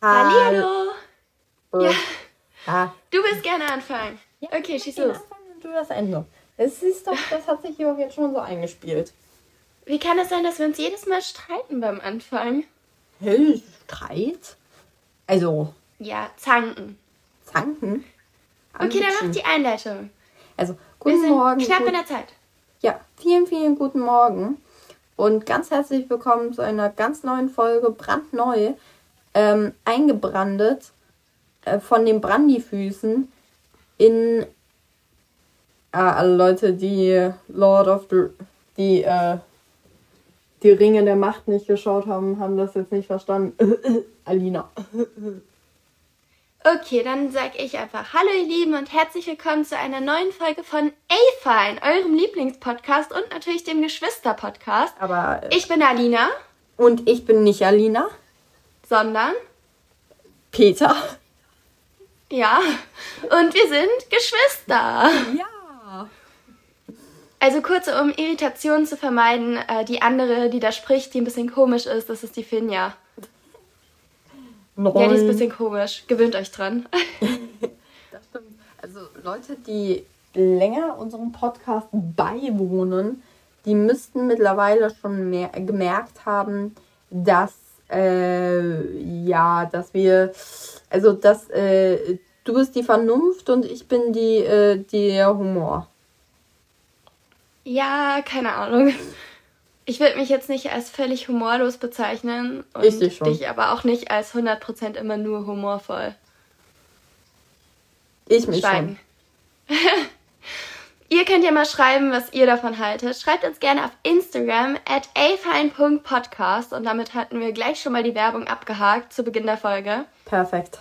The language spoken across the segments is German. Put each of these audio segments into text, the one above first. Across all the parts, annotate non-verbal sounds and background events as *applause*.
Hallo. Ja. ja. Du willst gerne anfangen. Ja, okay, schieß los. Du das Ende. Es ist doch, das hat sich hier auch jetzt schon so eingespielt. Wie kann es sein, dass wir uns jedes Mal streiten beim Anfang? Hey, Streit? Also. Ja, zanken. Zanken? Okay, dann mach die Einleitung. Also, guten Morgen. Knapp gut, in der Zeit. Ja, vielen, vielen guten Morgen. Und ganz herzlich willkommen zu einer ganz neuen Folge, brandneu, ähm, eingebrandet äh, von den Brandyfüßen in äh, alle Leute, die Lord of the die äh, die Ringe der Macht nicht geschaut haben, haben das jetzt nicht verstanden. *laughs* Alina. Okay, dann sag ich einfach Hallo ihr Lieben und herzlich willkommen zu einer neuen Folge von A-Fine, eurem Lieblingspodcast und natürlich dem Geschwister-Podcast. Aber äh, ich bin Alina. Und ich bin nicht Alina. Sondern Peter. Ja, und wir sind Geschwister. Ja. Also kurz, um Irritationen zu vermeiden, äh, die andere, die da spricht, die ein bisschen komisch ist, das ist die Finja. Nein. Ja, die ist ein bisschen komisch. Gewöhnt euch dran. *laughs* das stimmt. Also Leute, die länger unserem Podcast beiwohnen, die müssten mittlerweile schon mehr gemerkt haben, dass äh, ja, dass wir, also dass äh, du bist die Vernunft und ich bin die, äh, der Humor. Ja, keine Ahnung. Ich würde mich jetzt nicht als völlig humorlos bezeichnen und ich dich, schon. dich aber auch nicht als 100% immer nur humorvoll. Ich mich Schweigen. schon. *laughs* Ihr könnt ja mal schreiben, was ihr davon haltet. Schreibt uns gerne auf Instagram at afine.podcast und damit hatten wir gleich schon mal die Werbung abgehakt zu Beginn der Folge. Perfekt.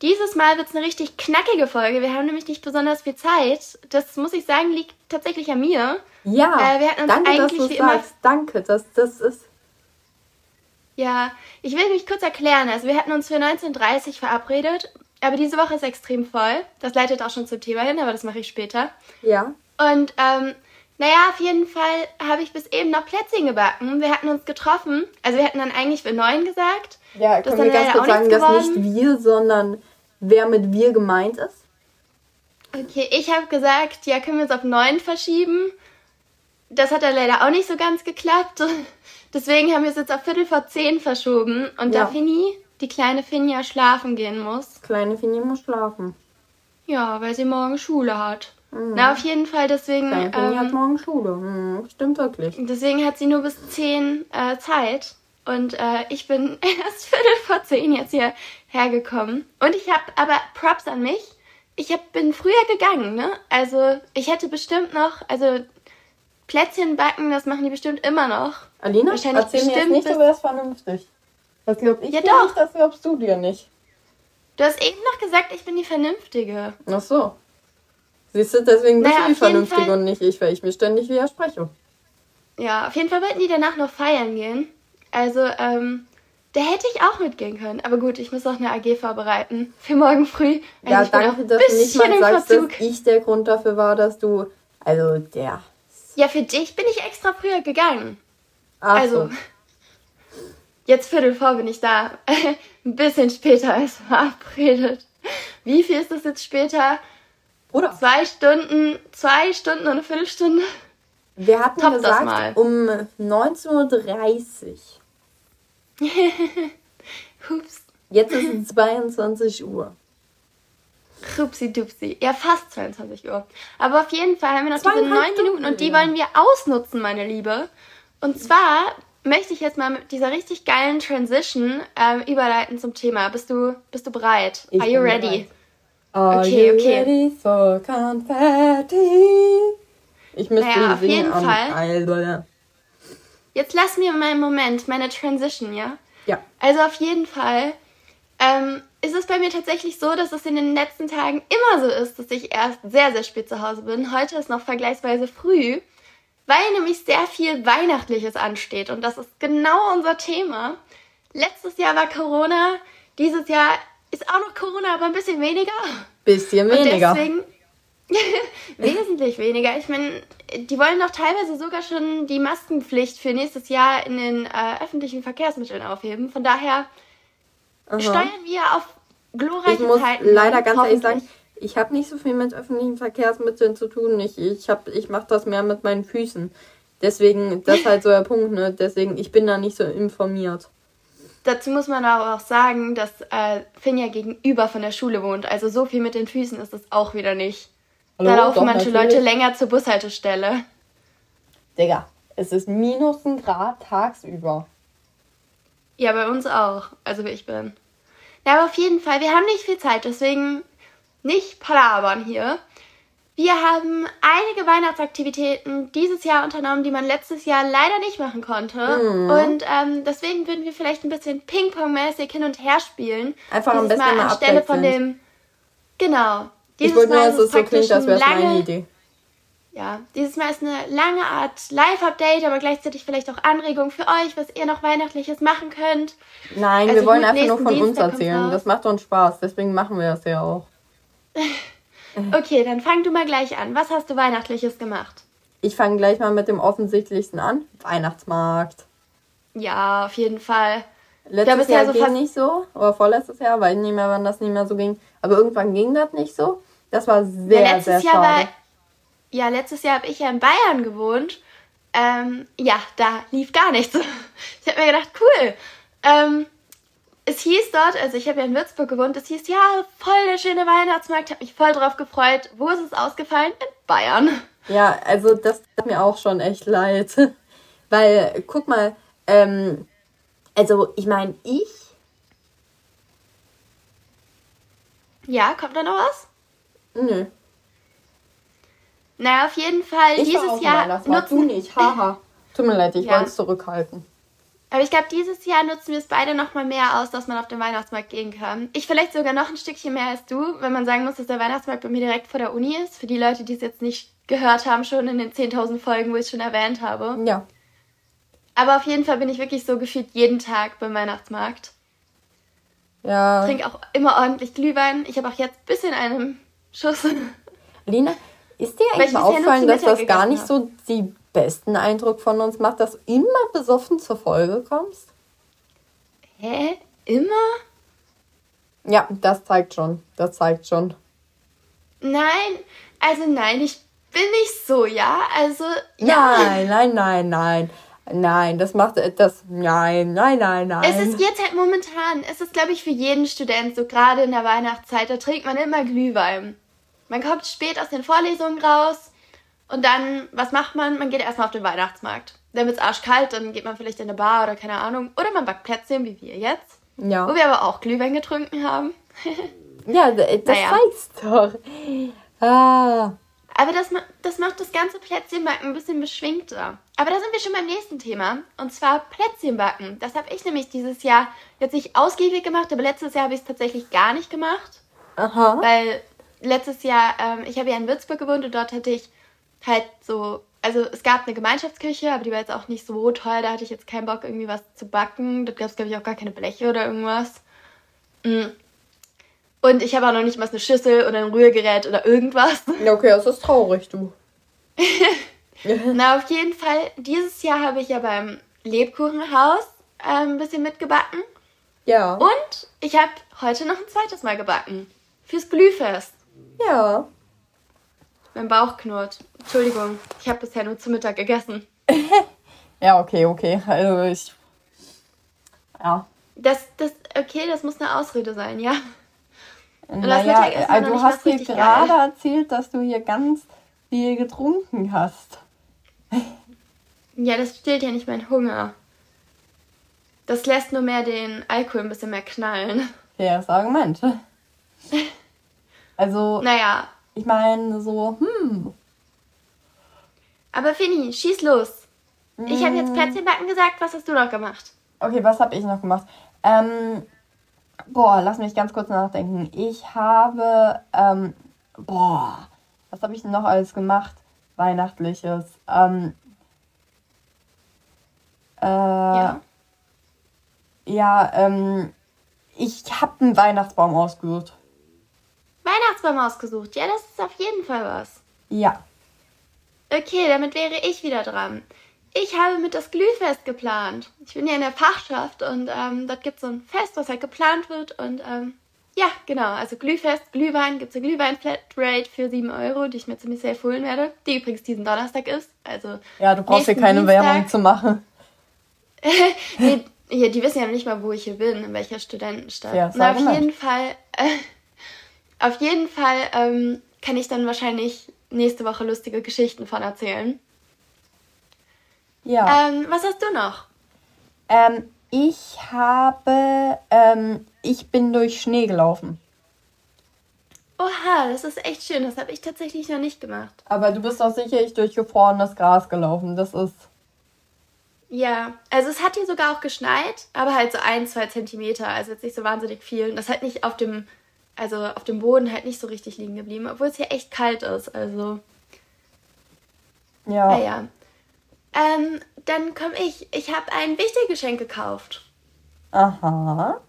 Dieses Mal wird es eine richtig knackige Folge. Wir haben nämlich nicht besonders viel Zeit. Das muss ich sagen, liegt tatsächlich an mir. Ja, äh, wir hatten uns danke, eigentlich dass du sagst. Immer... Danke, das, das ist... Ja, ich will mich kurz erklären. Also wir hatten uns für 19.30 Uhr verabredet aber diese Woche ist extrem voll. Das leitet auch schon zum Thema hin, aber das mache ich später. Ja. Und ähm, naja, auf jeden Fall habe ich bis eben noch Plätzchen gebacken. Wir hatten uns getroffen. Also wir hatten dann eigentlich für neun gesagt. Ja, können wir ganz kurz sagen, dass nicht wir, sondern wer mit wir gemeint ist? Okay, ich habe gesagt, ja, können wir es auf neun verschieben. Das hat dann leider auch nicht so ganz geklappt. *laughs* Deswegen haben wir es jetzt auf Viertel vor zehn verschoben. Und ja. da Fini die kleine Finja schlafen gehen muss. Kleine Finja muss schlafen. Ja, weil sie morgen Schule hat. Mhm. Na, auf jeden Fall, deswegen. Kleine Finja ähm, hat morgen Schule. Mhm, stimmt wirklich. Deswegen hat sie nur bis 10 äh, Zeit. Und äh, ich bin *laughs* erst Viertel vor 10 jetzt hier hergekommen. Und ich habe aber Props an mich. Ich hab, bin früher gegangen, ne? Also, ich hätte bestimmt noch, also Plätzchen backen, das machen die bestimmt immer noch. Alina, Wahrscheinlich erzähl mir jetzt nicht, aber das vernünftig. Das glaub ich ja, dir doch. nicht, das glaubst du dir nicht. Du hast eben noch gesagt, ich bin die Vernünftige. Ach so. Siehst du, deswegen bist naja, du die Vernünftige Fall... und nicht ich, weil ich mir ständig widerspreche. Ja, auf jeden Fall wollten die danach noch feiern gehen. Also, ähm, da hätte ich auch mitgehen können. Aber gut, ich muss auch eine AG vorbereiten. Für morgen früh. Also ja, danke, dass du nicht mal sagst, Verzug. dass ich der Grund dafür war, dass du. Also, der. Ja, für dich bin ich extra früher gegangen. Ach also. So. Jetzt Viertel vor bin ich da. *laughs* Ein bisschen später als verabredet. Wie viel ist das jetzt später? Oder? Zwei Stunden, zwei Stunden und eine Viertelstunde. Wir hatten Top gesagt um 19.30 Uhr. *laughs* Hups. Jetzt ist es 22 Uhr. Rupsi dupsi. Ja, fast 22 Uhr. Aber auf jeden Fall haben wir noch diese neun Minuten und die wollen wir ausnutzen, meine Liebe. Und zwar möchte ich jetzt mal mit dieser richtig geilen Transition ähm, überleiten zum Thema. Bist du, bist du bereit? Ich Are you ready? Bereit. Are okay, you okay. ready for confetti? Ich müsste naja, auf jeden am Fall. Alter. Jetzt lass mir mal einen Moment meine Transition, ja? Ja. Also auf jeden Fall ähm, ist es bei mir tatsächlich so, dass es in den letzten Tagen immer so ist, dass ich erst sehr, sehr spät zu Hause bin. Heute ist noch vergleichsweise früh weil nämlich sehr viel Weihnachtliches ansteht und das ist genau unser Thema. Letztes Jahr war Corona, dieses Jahr ist auch noch Corona, aber ein bisschen weniger. Bisschen weniger. Und deswegen *laughs* wesentlich weniger. Ich meine, die wollen doch teilweise sogar schon die Maskenpflicht für nächstes Jahr in den äh, öffentlichen Verkehrsmitteln aufheben. Von daher Aha. steuern wir auf glorreiche ich muss Zeiten. Leider ganz ehrlich sagen, ich habe nicht so viel mit öffentlichen Verkehrsmitteln zu tun. Ich, ich, ich mache das mehr mit meinen Füßen. Deswegen, das ist halt so der Punkt, ne? Deswegen, ich bin da nicht so informiert. Dazu muss man aber auch sagen, dass äh, Finn ja gegenüber von der Schule wohnt. Also so viel mit den Füßen ist es auch wieder nicht. Hallo, da laufen doch, manche natürlich. Leute länger zur Bushaltestelle. Digga, es ist minus ein Grad tagsüber. Ja, bei uns auch. Also wie ich bin. Ja, aber auf jeden Fall, wir haben nicht viel Zeit, deswegen nicht palabern hier. Wir haben einige Weihnachtsaktivitäten dieses Jahr unternommen, die man letztes Jahr leider nicht machen konnte. Mhm. Und ähm, deswegen würden wir vielleicht ein bisschen Ping-Pong-mäßig hin und her spielen. Einfach ein bisschen mal anstelle von dem. Genau. Dieses ich wollte nur, dass es so klingt, als wäre es meine Idee. Ja, dieses Mal ist eine lange Art Live-Update, aber gleichzeitig vielleicht auch Anregungen für euch, was ihr noch Weihnachtliches machen könnt. Nein, also wir wollen einfach nur von Dienstag uns erzählen. Das macht uns Spaß, deswegen machen wir das ja auch. *laughs* okay, dann fang du mal gleich an. Was hast du Weihnachtliches gemacht? Ich fange gleich mal mit dem offensichtlichsten an. Weihnachtsmarkt. Ja, auf jeden Fall. Letztes Jahr so ging nicht so, oder vorletztes Jahr, weil ich nicht mehr, wann das nicht mehr so ging. Aber irgendwann ging das nicht so. Das war sehr, ja, sehr Jahr schade. War, ja, letztes Jahr habe ich ja in Bayern gewohnt. Ähm, ja, da lief gar nichts. *laughs* Ich habe mir gedacht, cool. Ähm, es hieß dort, also ich habe ja in Würzburg gewohnt, es hieß, ja, voll der schöne Weihnachtsmarkt, habe mich voll drauf gefreut. Wo ist es ausgefallen? In Bayern. Ja, also das tut mir auch schon echt leid. *laughs* Weil, guck mal, ähm, also ich meine, ich. Ja, kommt da noch was? Nö. Naja, auf jeden Fall ich dieses Jahr. Nutzen... Du nicht, haha. Tut mir leid, ich *laughs* ja. wollte es zurückhalten. Aber ich glaube, dieses Jahr nutzen wir es beide noch mal mehr aus, dass man auf den Weihnachtsmarkt gehen kann. Ich vielleicht sogar noch ein Stückchen mehr als du, wenn man sagen muss, dass der Weihnachtsmarkt bei mir direkt vor der Uni ist. Für die Leute, die es jetzt nicht gehört haben, schon in den 10.000 Folgen, wo ich es schon erwähnt habe. Ja. Aber auf jeden Fall bin ich wirklich so gefühlt jeden Tag beim Weihnachtsmarkt. Ja. Trink auch immer ordentlich Glühwein. Ich habe auch jetzt ein bisschen einen Schuss. Lina, ist dir eigentlich auffallen, dass das gar nicht hab. so die besten Eindruck von uns macht, dass du immer besoffen zur Folge kommst? Hä? Immer? Ja, das zeigt schon. Das zeigt schon. Nein, also nein, ich bin nicht so, ja? Also. Ja. Nein, nein, nein, nein. Nein, das macht das. Nein, nein, nein, nein. Es ist jetzt halt momentan, es ist, glaube ich, für jeden Student, so gerade in der Weihnachtszeit, da trinkt man immer Glühwein. Man kommt spät aus den Vorlesungen raus, und dann, was macht man? Man geht erstmal auf den Weihnachtsmarkt. Dann wird es arschkalt, dann geht man vielleicht in eine Bar oder keine Ahnung. Oder man backt Plätzchen, wie wir jetzt. Ja. Wo wir aber auch Glühwein getrunken haben. *laughs* ja, das naja. zeigt's doch. Ah. Aber das, das macht das ganze Plätzchenbacken ein bisschen beschwingter. Aber da sind wir schon beim nächsten Thema. Und zwar Plätzchenbacken. Das habe ich nämlich dieses Jahr jetzt nicht ausgiebig gemacht, aber letztes Jahr habe ich es tatsächlich gar nicht gemacht. Aha. Weil letztes Jahr, ähm, ich habe ja in Würzburg gewohnt und dort hatte ich halt so, also es gab eine Gemeinschaftsküche, aber die war jetzt auch nicht so toll. Da hatte ich jetzt keinen Bock, irgendwie was zu backen. Dort gab es, glaube ich, auch gar keine Bleche oder irgendwas. Mm. Und ich habe auch noch nicht mal eine Schüssel oder ein Rührgerät oder irgendwas. *laughs* Ja, okay, das ist traurig, du. *laughs* Na, auf jeden Fall, dieses Jahr habe ich ja beim Lebkuchenhaus äh, ein bisschen mitgebacken. Ja. Und ich habe heute noch ein zweites Mal gebacken. Fürs Glühfest. Ja. Mein Bauch knurrt. Entschuldigung, ich habe bisher nur zu Mittag gegessen. *laughs* ja, okay, okay. Also ich. Ja. Das, das, okay, das muss eine Ausrede sein, ja. Und das naja, also du hast hier gerade erzählt, dass du hier ganz viel getrunken hast. Ja, das stillt ja nicht meinen Hunger. Das lässt nur mehr den Alkohol ein bisschen mehr knallen. Faires *laughs* Argument. Also. Naja, ich meine, so, hm. Aber Finny, schieß los. Ich habe jetzt. Plätzchenbacken gesagt. Was hast du noch gemacht? Okay, was habe ich noch gemacht? Ähm, boah, lass mich ganz kurz nachdenken. Ich habe, ähm, boah, was habe ich noch alles gemacht? Weihnachtliches. Ähm, äh, ja. Ja, ähm, ich habe einen Weihnachtsbaum ausgesucht. Weihnachtsbaum ausgesucht. Ja, das ist auf jeden Fall was. Ja. Okay, damit wäre ich wieder dran. ich habe mit das Glühfest geplant. Ich bin ja in der Fachschaft und ähm, dort gibt es so ein Fest, was halt geplant wird. Und ähm, ja, genau, also Glühfest, Glühwein, gibt es eine Glühwein-Flatrate für 7 Euro, die ich mir ziemlich sehr holen werde, die übrigens diesen Donnerstag ist. Also ja, du brauchst hier keine Dienstag. Werbung zu machen. *laughs* nee, hier, die wissen ja nicht mal, wo ich hier bin, in welcher Studentenstadt. Ja, Na, auf jeden Fall, äh, auf jeden Fall ähm, kann ich dann wahrscheinlich nächste Woche lustige Geschichten von erzählen. Ja. Ähm, was hast du noch? Ähm, ich habe, ähm, ich bin durch Schnee gelaufen. Oha, das ist echt schön. Das habe ich tatsächlich noch nicht gemacht. Aber du bist doch sicherlich durch gefrorenes Gras gelaufen. Das ist. Ja, also es hat hier sogar auch geschneit, aber halt so ein, zwei Zentimeter, also jetzt nicht so wahnsinnig viel. Und das halt nicht auf dem, also auf dem Boden halt nicht so richtig liegen geblieben, obwohl es hier echt kalt ist, also. Ja. Naja. Ah, ähm, dann komme ich. Ich habe ein Wichtelgeschenk gekauft. Aha.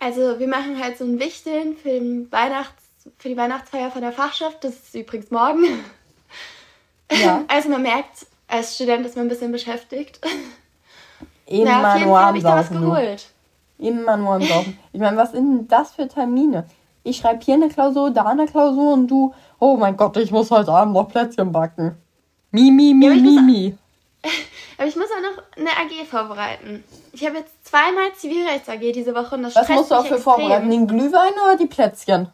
Also wir machen halt so ein Wichteln für, Weihnachts, für die Weihnachtsfeier von der Fachschaft. Das ist übrigens morgen. Ja. *laughs* Also man merkt, als Student ist man ein bisschen beschäftigt. Immer Na, auf jeden Fall habe ich da was geholt. Immer nur am Saufen. Ich meine, was sind denn das für Termine? Ich schreibe hier eine Klausur, da eine Klausur und du, oh mein Gott, ich muss heute Abend noch Plätzchen backen. Mi, mi, mi, ja, mi, mi. *laughs* Aber ich muss auch noch eine AG vorbereiten. Ich habe jetzt zweimal Zivilrechts AG diese Woche und das Was musst du auch für extrem. vorbereiten? Den Glühwein oder die Plätzchen?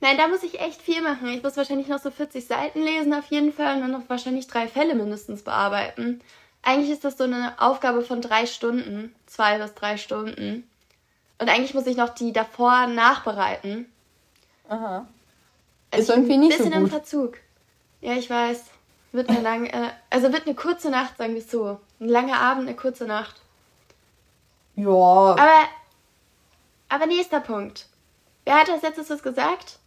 Nein, da muss ich echt viel machen. Ich muss wahrscheinlich noch so 40 Seiten lesen auf jeden Fall und dann noch wahrscheinlich drei Fälle mindestens bearbeiten. Eigentlich ist das so eine Aufgabe von drei Stunden, zwei bis drei Stunden. Und eigentlich muss ich noch die davor nachbereiten. Aha. Also ist irgendwie nicht so gut. Ein bisschen im Verzug. Ja, ich weiß. Wird eine lange, äh, also wird eine kurze Nacht, sagen wir es so. Ein langer Abend, eine kurze Nacht. Ja. Aber, aber nächster Punkt. Wer hat als letztes was gesagt?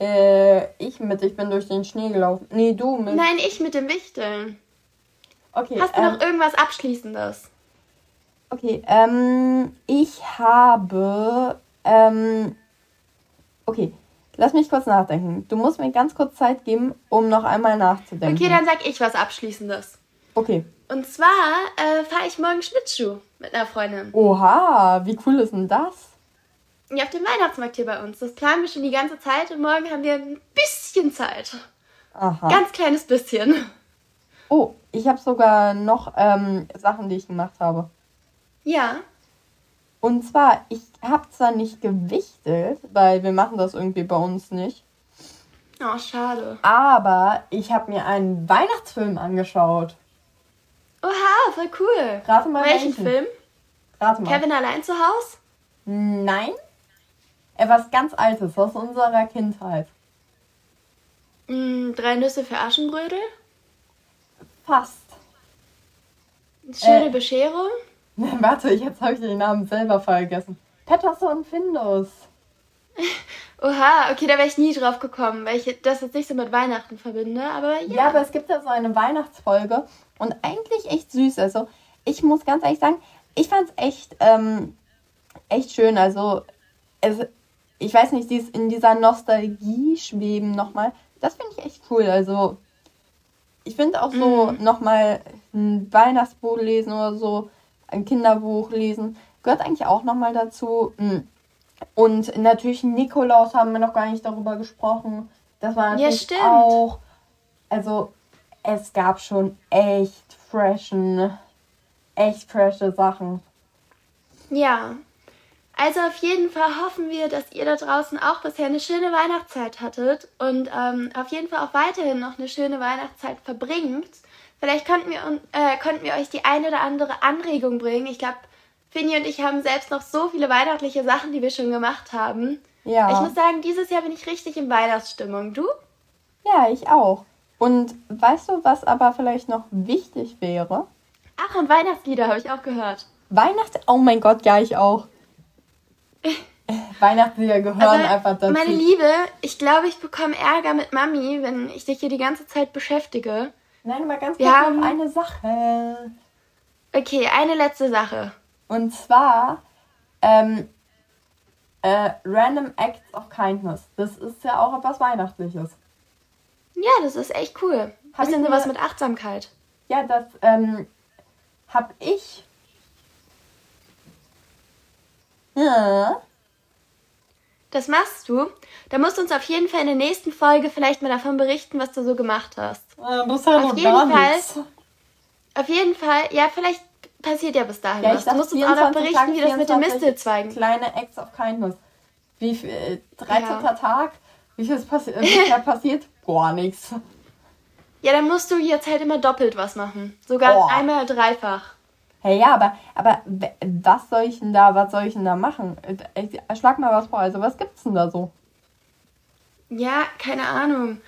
Äh, ich mit, ich bin durch den Schnee gelaufen. Nee, du mit. Nein, ich mit dem Wichteln. Okay. Hast du ähm, noch irgendwas Abschließendes? Okay, ähm, ich habe, ähm, okay, Lass mich kurz nachdenken. Du musst mir ganz kurz Zeit geben, um noch einmal nachzudenken. Okay, dann sag ich was Abschließendes. Okay. Und zwar äh, fahre ich morgen Schlittschuh mit einer Freundin. Oha, wie cool ist denn das? Ja, auf dem Weihnachtsmarkt hier bei uns. Das planen wir schon die ganze Zeit und morgen haben wir ein bisschen Zeit. Aha. Ganz kleines bisschen. Oh, ich habe sogar noch ähm, Sachen, die ich gemacht habe. Ja. Und zwar, ich habe zwar nicht gewichtet, weil wir machen das irgendwie bei uns nicht. Oh, schade. Aber ich habe mir einen Weihnachtsfilm angeschaut. Oha, voll cool. Rate mal welchen, welchen Film? Rate mal. Kevin allein zu Hause? Nein. Etwas ganz Altes aus unserer Kindheit. Mm, drei Nüsse für Aschenbrödel? Fast. Schöne äh, Bescherung? *laughs* Warte, jetzt habe ich den Namen selber vergessen. Patterson Findus. *laughs* Oha, okay, da wäre ich nie drauf gekommen, weil ich das jetzt nicht so mit Weihnachten verbinde, aber ja. Ja, aber es gibt ja so eine Weihnachtsfolge und eigentlich echt süß. Also, ich muss ganz ehrlich sagen, ich fand es echt, ähm, echt schön. Also, es, ich weiß nicht, dies, in dieser Nostalgie schweben nochmal, das finde ich echt cool. Also, ich finde auch so mhm. nochmal ein Weihnachtsbuch lesen oder so ein Kinderbuch lesen, gehört eigentlich auch nochmal dazu. Hm. Und natürlich Nikolaus haben wir noch gar nicht darüber gesprochen. Das war natürlich ja, auch. Also es gab schon echt freshen, echt frische Sachen. Ja. Also auf jeden Fall hoffen wir, dass ihr da draußen auch bisher eine schöne Weihnachtszeit hattet und ähm, auf jeden Fall auch weiterhin noch eine schöne Weihnachtszeit verbringt. Vielleicht konnten wir, äh, konnten wir euch die eine oder andere Anregung bringen. Ich glaube, Finny und ich haben selbst noch so viele weihnachtliche Sachen, die wir schon gemacht haben. Ja. Ich muss sagen, dieses Jahr bin ich richtig in Weihnachtsstimmung. Du? Ja, ich auch. Und weißt du, was aber vielleicht noch wichtig wäre? Ach, und Weihnachtslieder habe ich auch gehört. Weihnachts... Oh mein Gott, ja, ich auch. *laughs* Weihnachtslieder gehören aber einfach dazu. Meine Liebe, ich glaube, ich bekomme Ärger mit Mami, wenn ich dich hier die ganze Zeit beschäftige. Nein, mal ganz kurz haben... auf eine Sache. Okay, eine letzte Sache. Und zwar ähm, äh, Random Acts of Kindness. Das ist ja auch etwas Weihnachtliches. Ja, das ist echt cool. Hab Bisschen sowas mit Achtsamkeit. Ja, das ähm, hab ich. Ja. Das machst du. Da musst du uns auf jeden Fall in der nächsten Folge vielleicht mal davon berichten, was du so gemacht hast. Äh, das halt auf jeden Fall. Auf jeden Fall, ja, vielleicht passiert ja bis dahin ja, was. Du musst uns auch noch berichten, Tag, wie das mit den Mistelzweigen. Kleine Acts of Kindness. Wie viel, äh, 13. Ja. Tag, wie viel ist passi äh, *laughs* passiert? Gar nichts. Ja, dann musst du jetzt halt immer doppelt was machen. Sogar oh. einmal dreifach. Hey, ja, aber, aber was soll ich denn da, was soll ich denn da machen? Ich, schlag mal was vor. Also, was gibt's denn da so? Ja, keine Ahnung.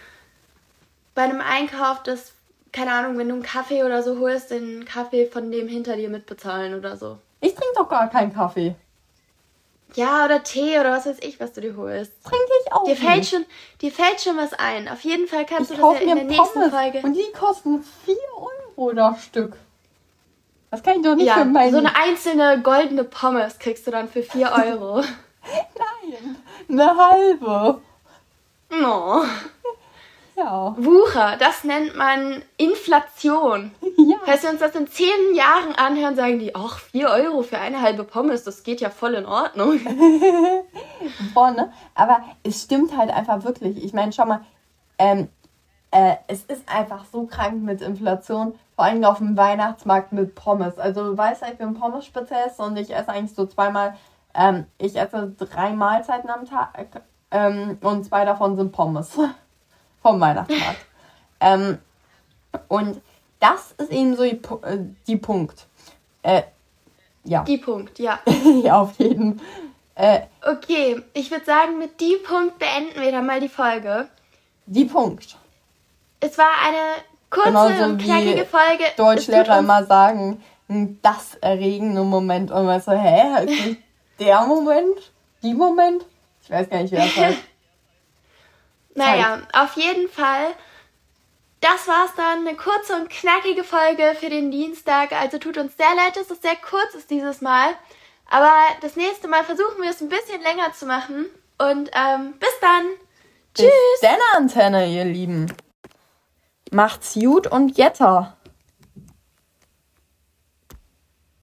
Bei einem Einkauf, das, keine Ahnung, wenn du einen Kaffee oder so holst, den Kaffee von dem hinter dir mitbezahlen oder so. Ich trinke doch gar keinen Kaffee. Ja, oder Tee oder was weiß ich, was du dir holst. Trinke ich auch. Dir fällt, schon, dir fällt schon was ein. Auf jeden Fall kannst ich du das ja in der nächsten Pommes Folge. Und die kosten 4 Euro das Stück. Das kann ich doch nicht ja, für meinen. So eine einzelne goldene Pommes kriegst du dann für 4 *laughs* Euro. Nein, eine halbe. No. Ja. Wucher, das nennt man Inflation. Ja. Falls wir uns das in zehn Jahren anhören, sagen die, ach, 4 Euro für eine halbe Pommes, das geht ja voll in Ordnung. *laughs* Boah, ne? Aber es stimmt halt einfach wirklich. Ich meine, schau mal, ähm, äh, es ist einfach so krank mit Inflation, vor allem auf dem Weihnachtsmarkt mit Pommes. Also du weißt, ich bin Pommes-Spezialist und ich esse eigentlich so zweimal, ähm, ich esse drei Mahlzeiten am Tag ähm, und zwei davon sind Pommes *laughs* vom Weihnachtsmarkt. *laughs* ähm, und das ist eben so die, äh, die Punkt. Äh, ja. Die Punkt, ja. ja, *laughs* auf jeden äh, Okay, ich würde sagen, mit die Punkt beenden wir dann mal die Folge. Die Punkt. Es war eine kurze Genauso und knackige Folge. Deutschlehrer immer sagen, das erregende Moment. Und man so, hä, nicht *laughs* der Moment? Die Moment? Ich weiß gar nicht, wer das heißt. *laughs* Naja, auf jeden Fall. Das war's dann. Eine kurze und knackige Folge für den Dienstag. Also tut uns sehr leid, dass es sehr kurz ist dieses Mal. Aber das nächste Mal versuchen wir es ein bisschen länger zu machen. Und ähm, bis dann. Bis Tschüss. Bis Antenne, ihr Lieben. Macht's gut und Jetter.